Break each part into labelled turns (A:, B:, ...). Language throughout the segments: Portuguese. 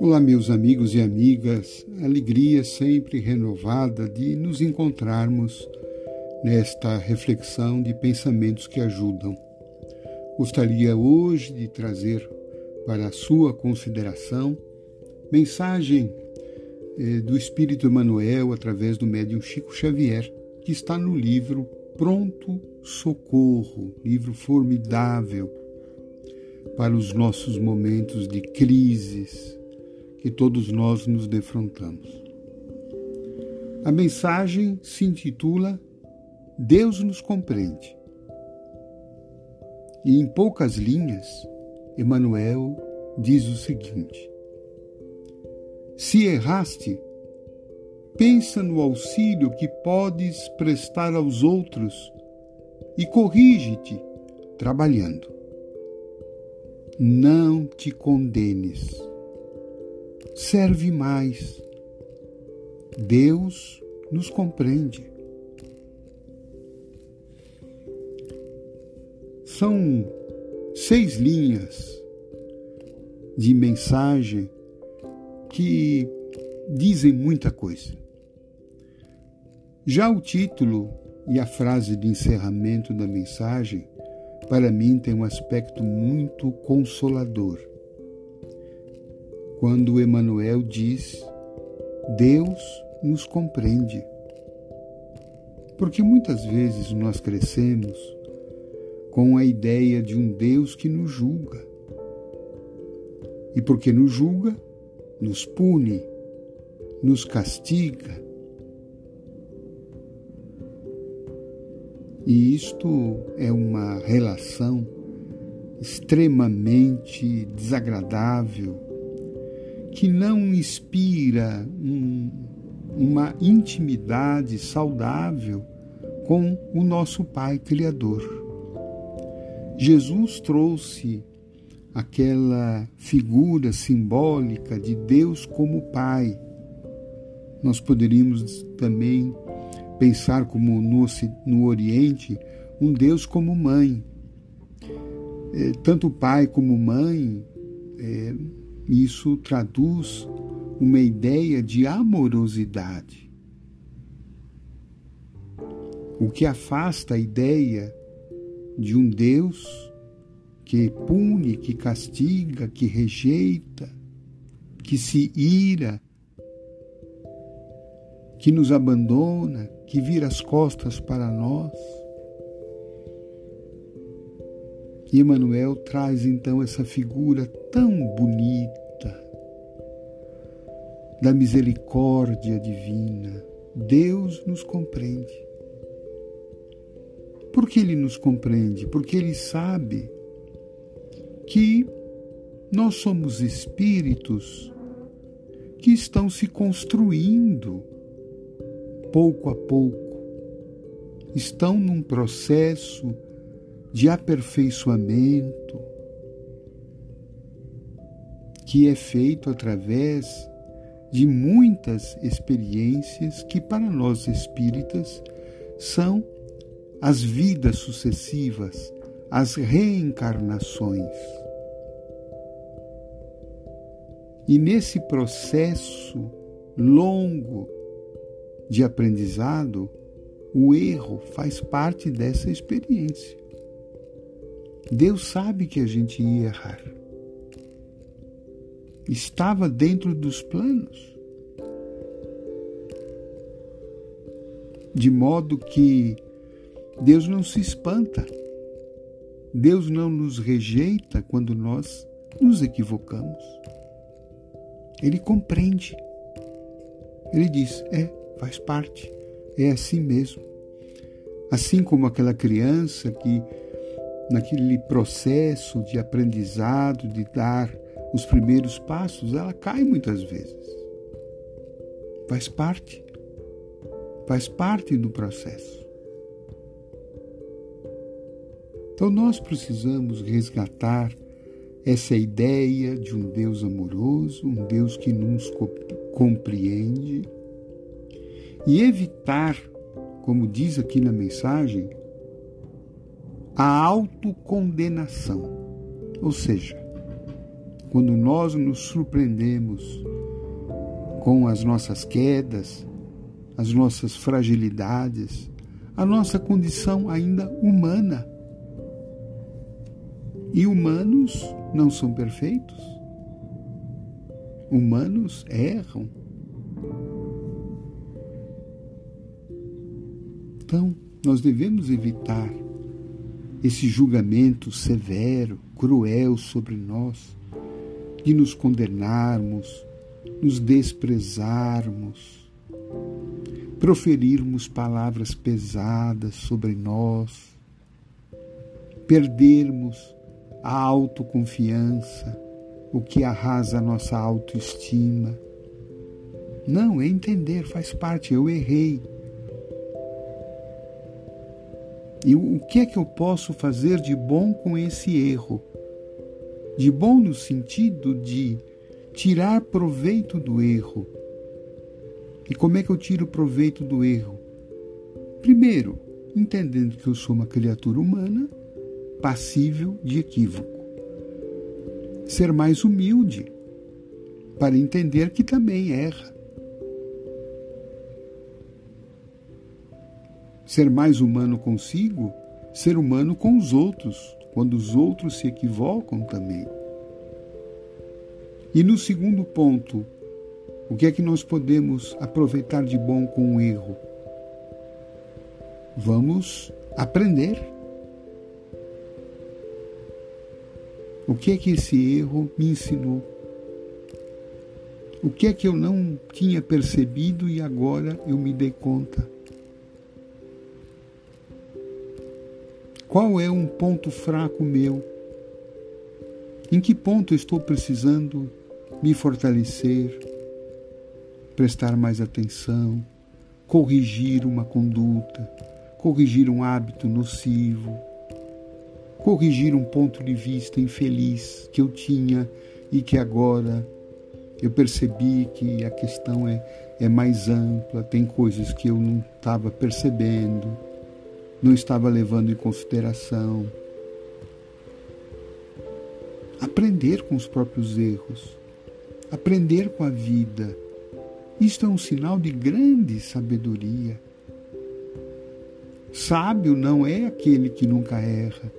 A: Olá, meus amigos e amigas, alegria sempre renovada de nos encontrarmos nesta reflexão de pensamentos que ajudam. Gostaria hoje de trazer para a sua consideração mensagem eh, do Espírito Emmanuel através do médium Chico Xavier, que está no livro Pronto Socorro, livro formidável para os nossos momentos de crises que todos nós nos defrontamos. A mensagem se intitula Deus nos compreende. E em poucas linhas, Emmanuel diz o seguinte: Se erraste, pensa no auxílio que podes prestar aos outros e corrige-te trabalhando. Não te condenes serve mais. Deus nos compreende. São seis linhas de mensagem que dizem muita coisa. Já o título e a frase de encerramento da mensagem, para mim, tem um aspecto muito consolador quando Emmanuel diz: Deus nos compreende. Porque muitas vezes nós crescemos com a ideia de um Deus que nos julga. E porque nos julga, nos pune, nos castiga. E isto é uma relação extremamente desagradável que não inspira um, uma intimidade saudável com o nosso Pai Criador. Jesus trouxe aquela figura simbólica de Deus como Pai. Nós poderíamos também pensar como no, no Oriente um Deus como mãe. É, tanto pai como mãe é, isso traduz uma ideia de amorosidade, o que afasta a ideia de um Deus que pune, que castiga, que rejeita, que se ira, que nos abandona, que vira as costas para nós. E Emmanuel traz então essa figura tão bonita da misericórdia divina. Deus nos compreende. Por que Ele nos compreende? Porque Ele sabe que nós somos espíritos que estão se construindo pouco a pouco, estão num processo de aperfeiçoamento que é feito através de muitas experiências que, para nós espíritas, são as vidas sucessivas, as reencarnações. E nesse processo longo de aprendizado, o erro faz parte dessa experiência. Deus sabe que a gente ia errar. Estava dentro dos planos. De modo que Deus não se espanta. Deus não nos rejeita quando nós nos equivocamos. Ele compreende. Ele diz: é, faz parte, é assim mesmo. Assim como aquela criança que naquele processo de aprendizado, de dar os primeiros passos, ela cai muitas vezes. Faz parte. Faz parte do processo. Então nós precisamos resgatar essa ideia de um Deus amoroso, um Deus que nos compreende e evitar, como diz aqui na mensagem, a autocondenação. Ou seja, quando nós nos surpreendemos com as nossas quedas, as nossas fragilidades, a nossa condição ainda humana. E humanos não são perfeitos. Humanos erram. Então, nós devemos evitar esse julgamento severo, cruel sobre nós, de nos condenarmos, nos desprezarmos, proferirmos palavras pesadas sobre nós, perdermos a autoconfiança, o que arrasa a nossa autoestima. Não, é entender, faz parte, eu errei. E o que é que eu posso fazer de bom com esse erro? De bom no sentido de tirar proveito do erro. E como é que eu tiro proveito do erro? Primeiro, entendendo que eu sou uma criatura humana, passível de equívoco. Ser mais humilde, para entender que também erra. Ser mais humano consigo, ser humano com os outros, quando os outros se equivocam também. E no segundo ponto, o que é que nós podemos aproveitar de bom com o erro? Vamos aprender. O que é que esse erro me ensinou? O que é que eu não tinha percebido e agora eu me dei conta? Qual é um ponto fraco meu? Em que ponto estou precisando me fortalecer, prestar mais atenção, corrigir uma conduta, corrigir um hábito nocivo, corrigir um ponto de vista infeliz que eu tinha e que agora eu percebi que a questão é, é mais ampla, tem coisas que eu não estava percebendo não estava levando em consideração. Aprender com os próprios erros, aprender com a vida. Isto é um sinal de grande sabedoria. Sábio não é aquele que nunca erra.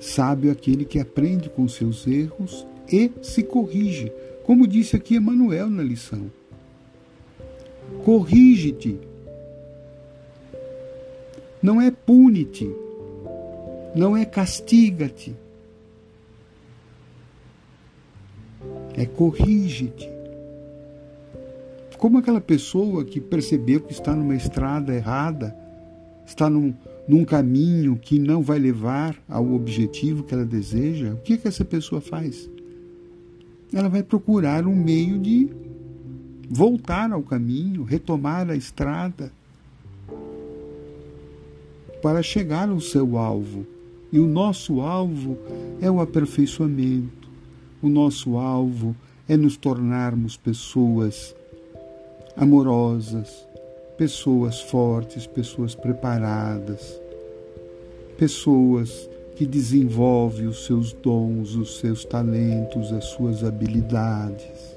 A: Sábio é aquele que aprende com seus erros e se corrige, como disse aqui Emmanuel na lição. Corrige-te não é pune-te, não é castiga-te, é corrige-te. Como aquela pessoa que percebeu que está numa estrada errada, está num, num caminho que não vai levar ao objetivo que ela deseja, o que, que essa pessoa faz? Ela vai procurar um meio de voltar ao caminho, retomar a estrada para chegar ao seu alvo. E o nosso alvo é o aperfeiçoamento. O nosso alvo é nos tornarmos pessoas amorosas, pessoas fortes, pessoas preparadas, pessoas que desenvolvem os seus dons, os seus talentos, as suas habilidades,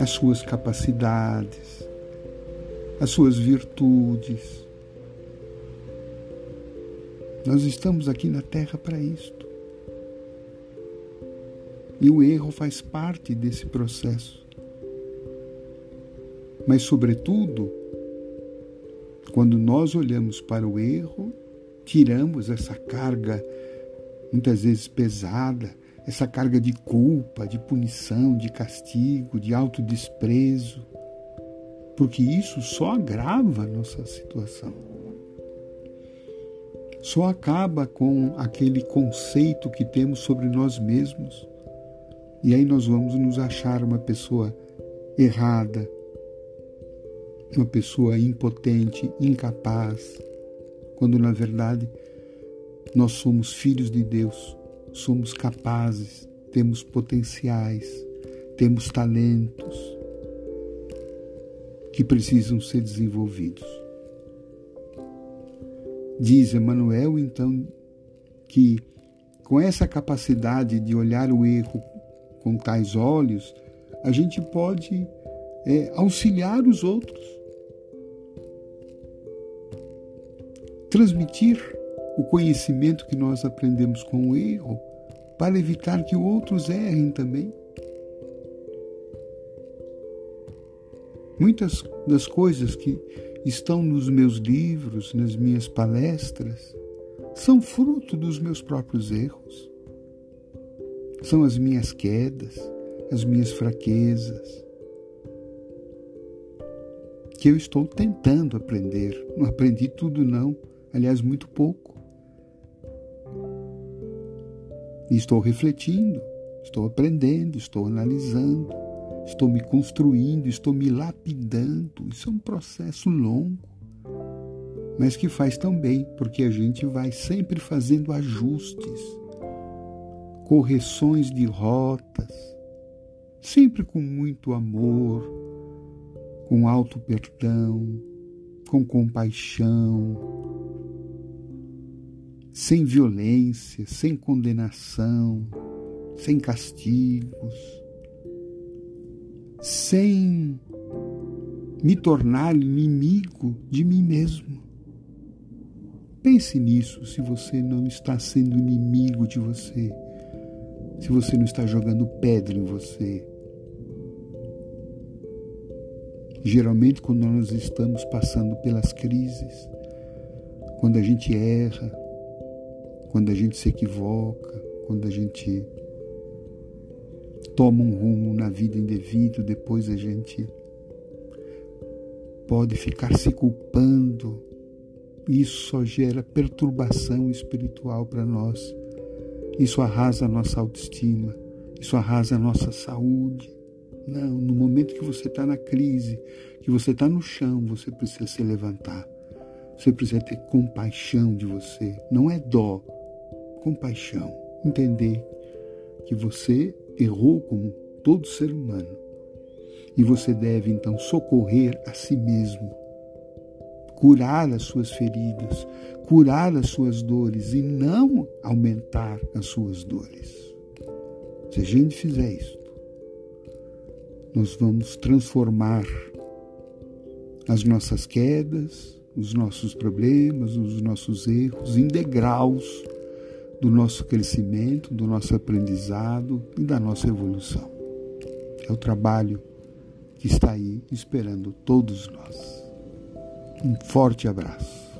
A: as suas capacidades, as suas virtudes nós estamos aqui na Terra para isto. E o erro faz parte desse processo. Mas, sobretudo, quando nós olhamos para o erro, tiramos essa carga, muitas vezes pesada, essa carga de culpa, de punição, de castigo, de autodesprezo, porque isso só agrava a nossa situação só acaba com aquele conceito que temos sobre nós mesmos. E aí nós vamos nos achar uma pessoa errada, uma pessoa impotente, incapaz, quando na verdade nós somos filhos de Deus, somos capazes, temos potenciais, temos talentos que precisam ser desenvolvidos. Diz Emmanuel, então, que com essa capacidade de olhar o erro com tais olhos, a gente pode é, auxiliar os outros, transmitir o conhecimento que nós aprendemos com o erro para evitar que outros errem também. Muitas das coisas que estão nos meus livros, nas minhas palestras, são fruto dos meus próprios erros. São as minhas quedas, as minhas fraquezas, que eu estou tentando aprender. Não aprendi tudo, não. Aliás, muito pouco. E estou refletindo, estou aprendendo, estou analisando, estou me construindo, estou me lapidando. Isso é um processo longo, mas que faz tão bem, porque a gente vai sempre fazendo ajustes, correções de rotas, sempre com muito amor, com alto perdão, com compaixão, sem violência, sem condenação, sem castigos, sem me tornar inimigo de mim mesmo. Pense nisso se você não está sendo inimigo de você, se você não está jogando pedra em você. Geralmente, quando nós estamos passando pelas crises, quando a gente erra, quando a gente se equivoca, quando a gente toma um rumo na vida indevido, depois a gente pode ficar se culpando. Isso só gera perturbação espiritual para nós. Isso arrasa a nossa autoestima, isso arrasa a nossa saúde. Não, no momento que você está na crise, que você está no chão, você precisa se levantar. Você precisa ter compaixão de você. Não é dó, compaixão, entender que você errou como todo ser humano e você deve então socorrer a si mesmo, curar as suas feridas, curar as suas dores e não aumentar as suas dores. Se a gente fizer isso, nós vamos transformar as nossas quedas, os nossos problemas, os nossos erros em degraus do nosso crescimento, do nosso aprendizado e da nossa evolução. É o trabalho que está aí esperando todos nós. Um forte abraço.